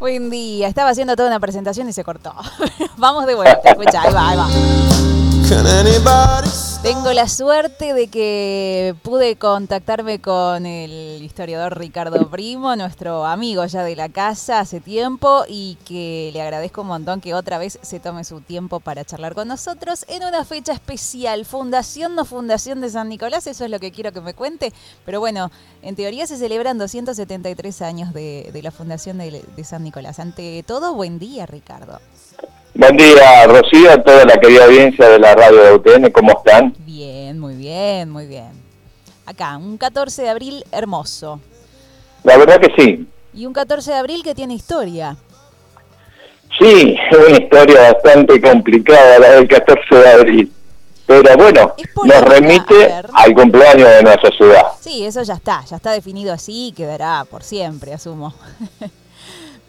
Buen día, estaba haciendo toda una presentación y se cortó. Vamos de vuelta, escucha, ahí va, ahí va. Tengo la suerte de que pude contactarme con el historiador Ricardo Primo, nuestro amigo ya de la casa hace tiempo y que le agradezco un montón que otra vez se tome su tiempo para charlar con nosotros en una fecha especial. Fundación, no fundación de San Nicolás, eso es lo que quiero que me cuente. Pero bueno, en teoría se celebran 273 años de, la fundación de, de San Nicolás. Ante todo, buen día, Ricardo. Buen día, Rocío, a toda la querida audiencia de la radio de UTN, ¿cómo están? Bien, muy bien, muy bien. Acá, un 14 de abril hermoso. La verdad que sí. Y un 14 de abril que tiene historia. Sí, es una historia bastante complicada la del 14 de abril. Pero bueno, nos remite al cumpleaños de nuestra ciudad. Sí, eso ya está, ya está definido así y quedará por siempre, asumo.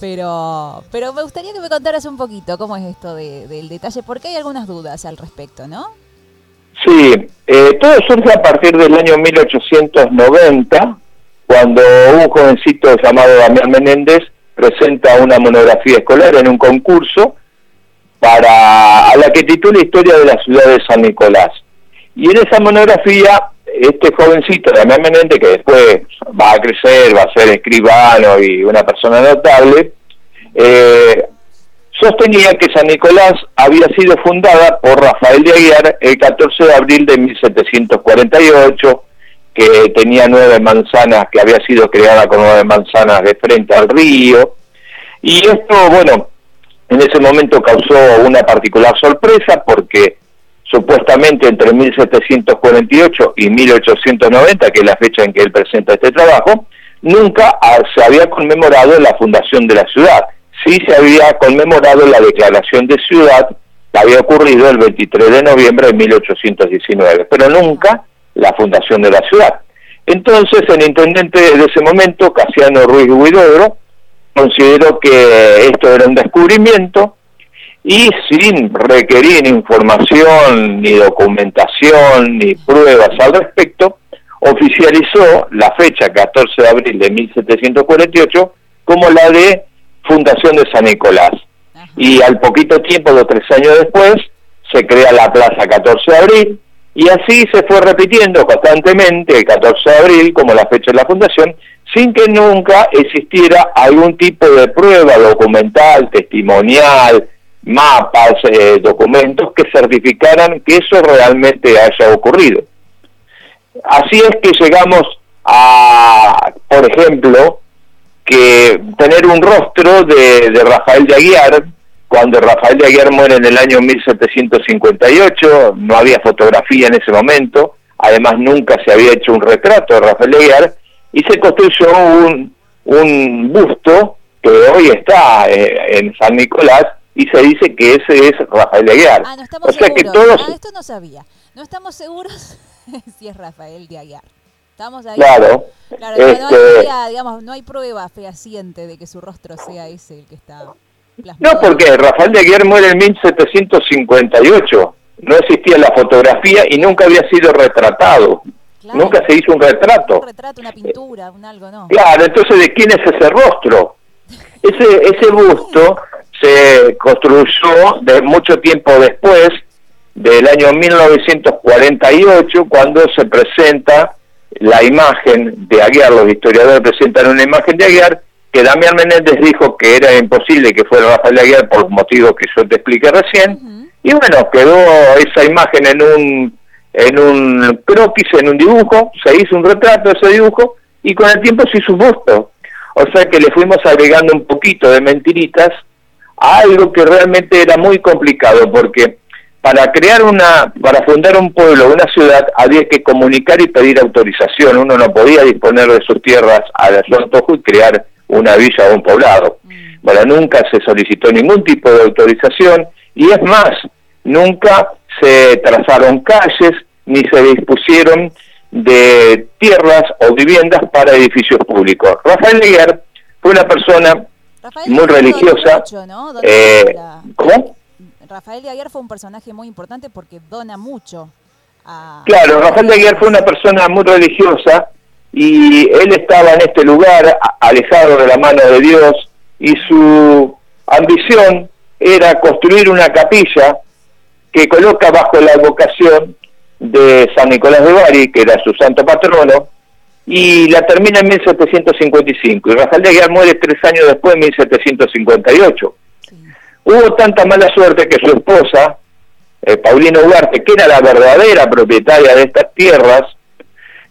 Pero, pero me gustaría que me contaras un poquito cómo es esto del detalle, porque hay algunas dudas al respecto, ¿no? Sí, eh, todo surge a partir del año 1890, cuando un jovencito llamado Damián Menéndez presenta una monografía escolar en un concurso para a la que titula Historia de la ciudad de San Nicolás. Y en esa monografía, este jovencito, Damián Menéndez, que después va a crecer, va a ser escribano y una persona notable, eh, sostenía que San Nicolás había sido fundada por Rafael de Aguiar el 14 de abril de 1748, que tenía nueve manzanas, que había sido creada con nueve manzanas de frente al río. Y esto, bueno, en ese momento causó una particular sorpresa porque supuestamente entre 1748 y 1890, que es la fecha en que él presenta este trabajo, nunca se había conmemorado la fundación de la ciudad. Sí se había conmemorado la declaración de ciudad que había ocurrido el 23 de noviembre de 1819, pero nunca la fundación de la ciudad. Entonces el intendente de ese momento, Casiano Ruiz Huidobro, consideró que esto era un descubrimiento y sin requerir información, ni documentación, ni pruebas al respecto, oficializó la fecha 14 de abril de 1748 como la de fundación de San Nicolás. Y al poquito tiempo, dos tres años después, se crea la Plaza 14 de abril, y así se fue repitiendo constantemente el 14 de abril como la fecha de la fundación, sin que nunca existiera algún tipo de prueba documental, testimonial, mapas, eh, documentos que certificaran que eso realmente haya ocurrido. Así es que llegamos a, por ejemplo, que tener un rostro de, Rafael de Aguiar, cuando Rafael de Aguiar muere en el año 1758, no había fotografía en ese momento, además nunca se había hecho un retrato de Rafael de Aguiar, y se construyó un, un busto que hoy está eh, en San Nicolás, y se dice que ese es Rafael de Aguiar. Ah, no estamos o sea que todos... Ah, esto no sabía. No estamos seguros si es Rafael de Aguiar. Estamos ahí. Claro. Claro, no, hay, este- digamos, no hay prueba fehaciente de que su rostro sea ese el que está plasmado. No, porque Rafael de Aguiar muere en 1758. No existía la fotografía y nunca había sido retratado. Nunca se hizo un retrato. Un retrato, una pintura, un algo, ¿no? Claro, entonces, ¿de quién es ese rostro? Ese, ese busto se construyó de mucho tiempo después del año 1948 cuando se presenta la imagen de Aguiar, los historiadores presentan una imagen de Aguiar que Damián Menéndez dijo que era imposible que fuera Rafael de Aguiar por motivos que yo te expliqué recién. Y bueno, quedó esa imagen en un en un croquis, en un dibujo, se hizo un retrato de ese dibujo y con el tiempo se hizo un busto. O sea que le fuimos agregando un poquito de mentiritas algo que realmente era muy complicado porque para crear una, para fundar un pueblo, una ciudad, había que comunicar y pedir autorización. Uno no podía disponer de sus tierras a su antojo y crear una villa o un poblado. Mm. Bueno, nunca se solicitó ningún tipo de autorización y es más, nunca se trazaron calles ni se dispusieron de tierras o viviendas para edificios públicos. Rafael Leguer fue una persona muy religiosa. Eh, ¿Cómo? Rafael de Aguiar fue un personaje muy importante porque dona mucho. Claro, Rafael de Aguiar fue una persona muy religiosa y él estaba en este lugar alejado de la mano de Dios y su ambición era construir una capilla que coloca bajo la vocación de San Nicolás de Bari, que era su santo patrono, y la termina en 1755. Y Rafael de Aguiar muere tres años después, en 1758. Hubo tanta mala suerte que su esposa, eh, Paulino Ugarte, que era la verdadera propietaria de estas tierras,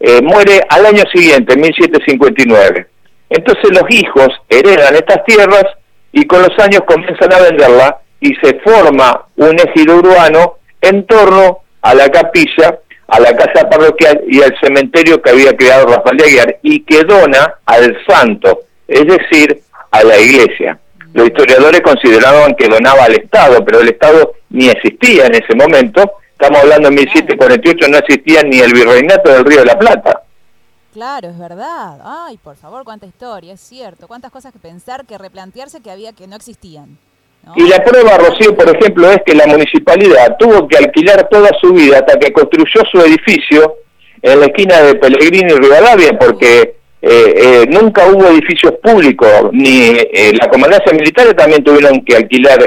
eh, muere al año siguiente, en 1759. Entonces los hijos heredan estas tierras y con los años comienzan a venderla y se forma un ejido urbano en torno a la capilla, a la casa parroquial y al cementerio que había creado Rafael de Aguiar y que dona al santo, es decir, a la iglesia. Los historiadores consideraban que donaba al Estado, pero el Estado ni existía en ese momento. Estamos hablando en 1748, no existía ni el virreinato del Río de la Plata. Claro, es verdad. Ay, por favor, cuánta historia, es cierto. Cuántas cosas que pensar, que replantearse que había que no existían. Y la prueba, Rocío, por ejemplo, es que la municipalidad tuvo que alquilar toda su vida hasta que construyó su edificio en la esquina de Pellegrini y Rivadavia, porque eh, eh, nunca hubo edificios públicos, ni eh, la comandancia militar también tuvieron que alquilar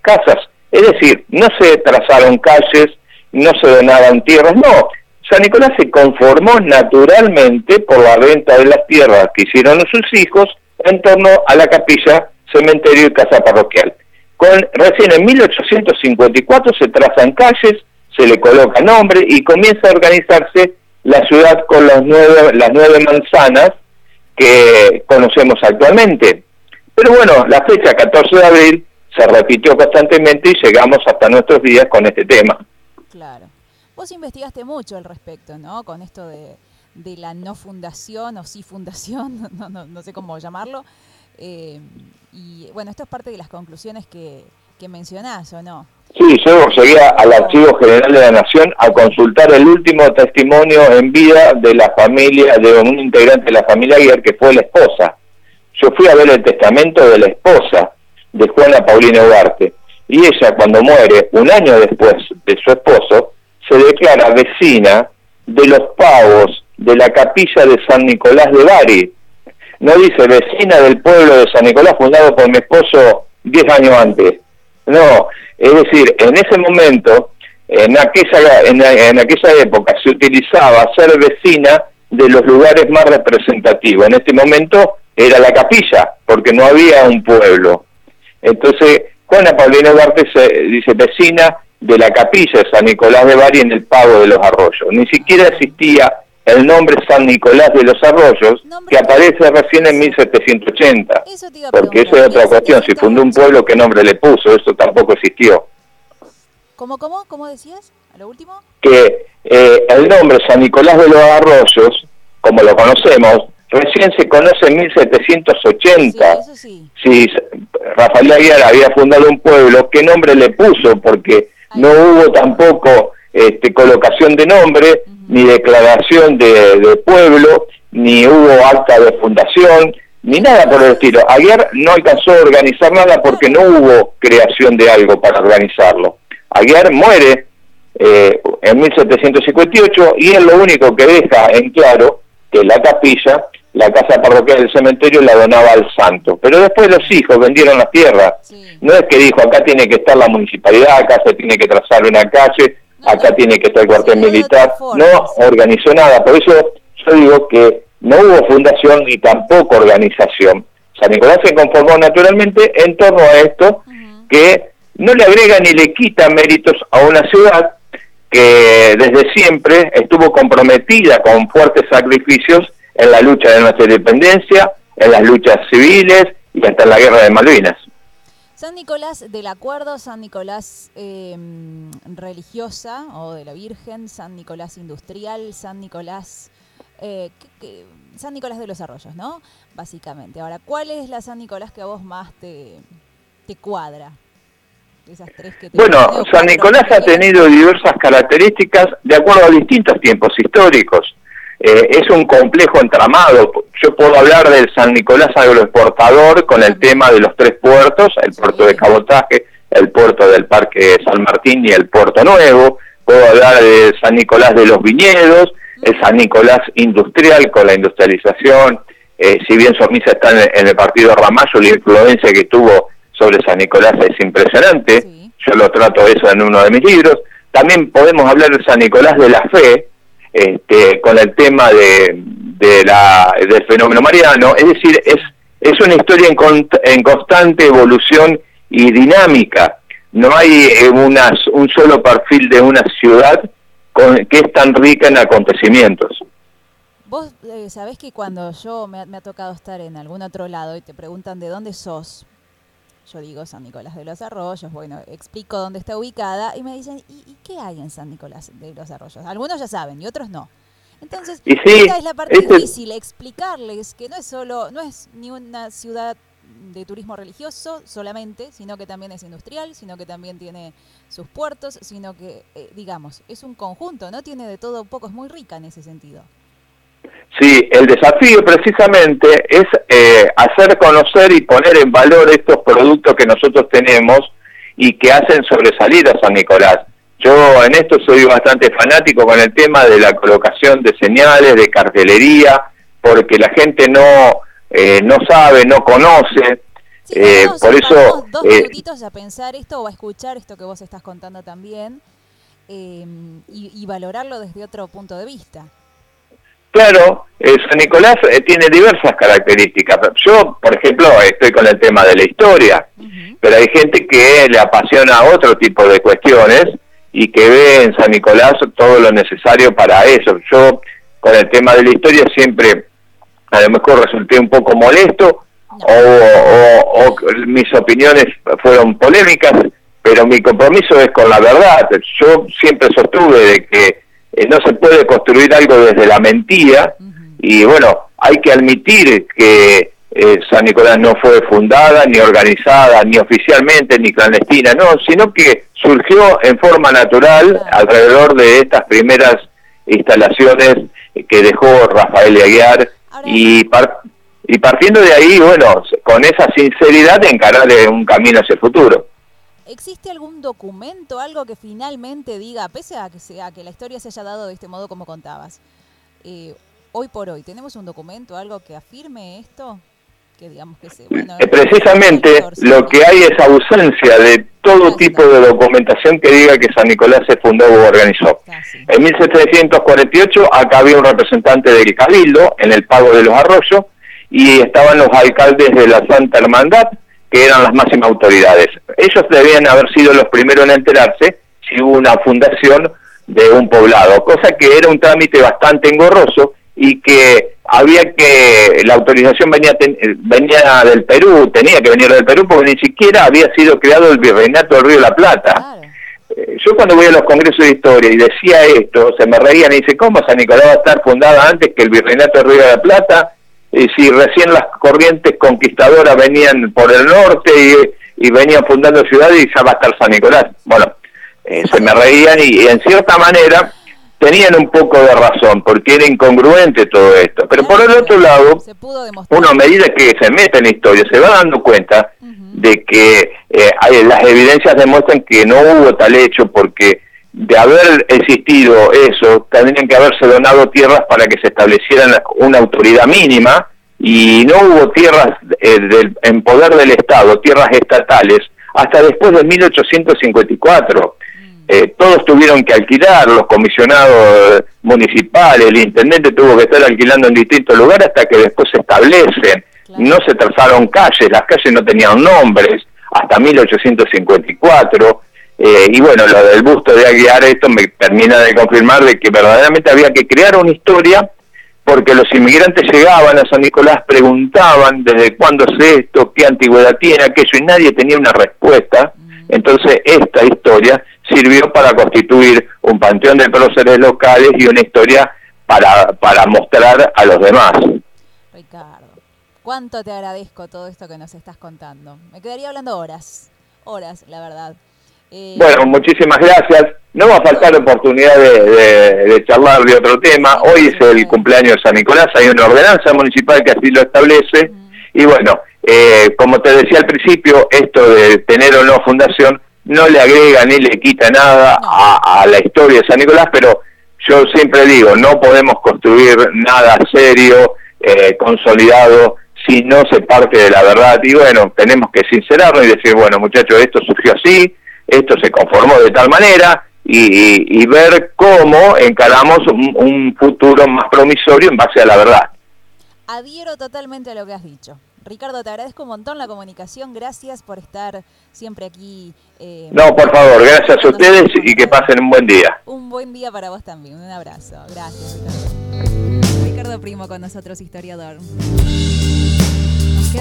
casas. Es decir, no se trazaron calles, no se donaban tierras, no. San Nicolás se conformó naturalmente por la venta de las tierras que hicieron sus hijos en torno a la capilla, cementerio y casa parroquial. Recién en 1854 se trazan calles, se le coloca nombre y comienza a organizarse la ciudad con las nueve, las nueve manzanas que conocemos actualmente. Pero bueno, la fecha 14 de abril se repitió constantemente y llegamos hasta nuestros días con este tema. Claro. Vos investigaste mucho al respecto, ¿no? Con esto de, la no fundación o sí fundación, no, no, no sé cómo llamarlo. Eh, y bueno, esto es parte de las conclusiones que, que mencionás, ¿o no? Sí, yo seguía al Archivo General de la Nación a consultar el último testimonio en vida de la familia, de un integrante de la familia Aguirre, que fue la esposa. Yo fui a ver el testamento de la esposa de Juana Paulina Ugarte, y ella cuando muere, un año después de su esposo, se declara vecina de los pavos de la capilla de San Nicolás de Bari. No dice vecina del pueblo de San Nicolás fundado por mi esposo diez años antes. No, es decir, en ese momento, en aquella, en, aquella época se utilizaba ser vecina de los lugares más representativos. En este momento era la capilla, porque no había un pueblo. Entonces, Juana Paulina Duarte se dice vecina de la capilla de San Nicolás de Bari en el Pago de los Arroyos. Ni siquiera existía el nombre San Nicolás de los Arroyos, que aparece recién en 1780. porque eso es otra cuestión, si fundó un pueblo, ¿qué nombre le puso? Eso tampoco existió. ¿Cómo, cómo? ¿Cómo decías? ¿A lo último? Que eh, el nombre San Nicolás de los Arroyos, como lo conocemos, recién se conoce en 1780. Si Rafael Aguiar había fundado un pueblo, ¿qué nombre le puso? Porque no hubo tampoco este, colocación de nombre, ni declaración de, pueblo, ni hubo acta de fundación, ni nada por el estilo. Aguiar no alcanzó a organizar nada porque no hubo creación de algo para organizarlo. Aguiar muere eh, en 1758 y es lo único que deja en claro que la capilla, la casa parroquial del cementerio la donaba al santo. Pero después los hijos vendieron las tierras. No es que dijo, acá tiene que estar la municipalidad, acá se tiene que trazar una calle, acá tiene que estar el cuartel militar, no organizó nada, por eso yo digo que no hubo fundación ni tampoco organización. San Nicolás se conformó naturalmente en torno a esto, que no le agrega ni le quita méritos a una ciudad que desde siempre estuvo comprometida con fuertes sacrificios en la lucha de nuestra independencia, en las luchas civiles y hasta en la guerra de Malvinas. San Nicolás del Acuerdo, San Nicolás em, religiosa o de la Virgen, San Nicolás industrial, San Nicolás, eh, San Nicolás de los Arroyos, ¿no? Básicamente. Ahora, ¿cuál es la San Nicolás que a vos más te, te cuadra? Esas tres que te bueno, San Nicolás ha tenido diversas características de acuerdo a distintos tiempos históricos. Eh, es un complejo entramado. Yo puedo hablar del San Nicolás agroexportador con el tema de los tres puertos, el puerto de cabotaje, el puerto del Parque San Martín y el puerto nuevo. Puedo hablar de San Nicolás de los viñedos, el San Nicolás industrial con la industrialización eh, si bien Somisa está en, el partido Ramallo, la influencia que tuvo sobre San Nicolás es impresionante. Yo lo trato eso en uno de mis libros. También podemos hablar de San Nicolás de la Fe, este, con el tema de, de la, del fenómeno mariano. Es decir, es, es una historia en, en constante evolución y dinámica. No hay eh, una, un solo perfil de una ciudad con, que es tan rica en acontecimientos. Vos eh, sabés que cuando yo me, ha tocado estar en algún otro lado y te preguntan de dónde sos, yo digo San Nicolás de los Arroyos, bueno, explico dónde está ubicada y me dicen, ¿y, qué hay en San Nicolás de los Arroyos? Algunos ya saben y otros no. Entonces, esa es la parte difícil, explicarles que no es solo, no es ni una ciudad de turismo religioso solamente, sino que también es industrial, sino que también tiene sus puertos, sino que, eh, digamos, es un conjunto, ¿no? Tiene de todo un poco, es muy rica en ese sentido. Sí, el desafío precisamente es eh, hacer conocer y poner en valor estos productos que nosotros tenemos y que hacen sobresalir a San Nicolás. Yo en esto soy bastante fanático con el tema de la colocación de señales, de cartelería, porque la gente no, eh, no sabe, no conoce. eh, por eso... Dos eh, minutitos a pensar esto o a escuchar esto que vos estás contando también y, y valorarlo desde otro punto de vista. Claro, eh, San Nicolás eh, tiene diversas características. Yo, por ejemplo, estoy con el tema de la historia, pero hay gente que le apasiona otro tipo de cuestiones y que ve en San Nicolás todo lo necesario para eso. Yo, con el tema de la historia, siempre a lo mejor resulté un poco molesto o mis opiniones fueron polémicas, pero mi compromiso es con la verdad. Yo siempre sostuve de que eh, no se puede construir algo desde la mentira. Y bueno, hay que admitir que eh, San Nicolás no fue fundada, ni organizada, ni oficialmente, ni clandestina, no, sino que surgió en forma natural alrededor de estas primeras instalaciones que dejó Rafael de Aguiar y, y partiendo de ahí, bueno, con esa sinceridad encarar un camino hacia el futuro. ¿Existe algún documento, algo que finalmente diga, pese a que, sea, que la historia se haya dado de este modo como contabas, eh, hoy por hoy, ¿tenemos un documento, algo que afirme esto? Que digamos que se, eh, Precisamente lo que hay es ausencia de todo tipo de documentación que diga que San Nicolás se fundó o organizó. Ah, en 1748 acá había un representante del Cabildo en el pago de los arroyos y estaban los alcaldes de la Santa Hermandad, que eran las máximas autoridades. Ellos debían haber sido los primeros en enterarse si hubo una fundación de un poblado, cosa que era un trámite bastante engorroso y que había que, la autorización venía, venía del Perú, tenía que venir del Perú porque ni siquiera había sido creado el Virreinato del Río de la Plata. Eh, yo cuando voy a los congresos de historia y decía esto, se me reían y dice, ¿cómo San Nicolás va a estar fundada antes que el Virreinato del Río de la Plata? Y si recién las corrientes conquistadoras venían por el norte y, venían fundando ciudades y ya va a estar San Nicolás. Bueno, eh, se me reían y, en cierta manera tenían un poco de razón, porque era incongruente todo esto. Pero por el otro lado, uno a medida que se mete en la historia se va dando cuenta de que eh, las evidencias demuestran que no hubo tal hecho porque de haber existido eso, tendrían que haberse donado tierras para que se establecieran una autoridad mínima y no hubo tierras eh, en poder del Estado, tierras estatales, hasta después de 1854. Mm. Eh, todos tuvieron que alquilar, los comisionados municipales, el intendente tuvo que estar alquilando en distintos lugares hasta que después se establecen. No se trazaron calles, las calles no tenían nombres, hasta 1854 eh, y bueno, lo del busto de Aguiar, esto me termina de confirmar de que verdaderamente había que crear una historia porque los inmigrantes llegaban a San Nicolás, preguntaban desde cuándo es esto, qué antigüedad tiene aquello, y nadie tenía una respuesta. Mm. Entonces esta historia sirvió para constituir un panteón de próceres locales y una historia para, para mostrar a los demás. Ricardo, cuánto te agradezco todo esto que nos estás contando. Me quedaría hablando horas, horas, la verdad. Eh, bueno, muchísimas gracias. No va a faltar oportunidad de, charlar de otro tema. Hoy es el cumpleaños de San Nicolás, hay una ordenanza municipal que así lo establece. Y bueno, eh, como te decía al principio, esto de tener o no fundación no le agrega ni le quita nada a, a la historia de San Nicolás, pero yo siempre digo, no podemos construir nada serio eh, consolidado si no se parte de la verdad. Y bueno, tenemos que sincerarnos y decir, bueno, muchachos, esto surgió así, esto se conformó de tal manera, y, ver cómo encaramos un, futuro más promisorio en base a la verdad. Adhiero totalmente a lo que has dicho. Ricardo, te agradezco un montón la comunicación. Gracias por estar siempre aquí. Eh, no, por favor, gracias a ustedes y que pasen un buen día. Un buen día para vos también. Un abrazo. Gracias, Ricardo. Ricardo Primo con nosotros, historiador.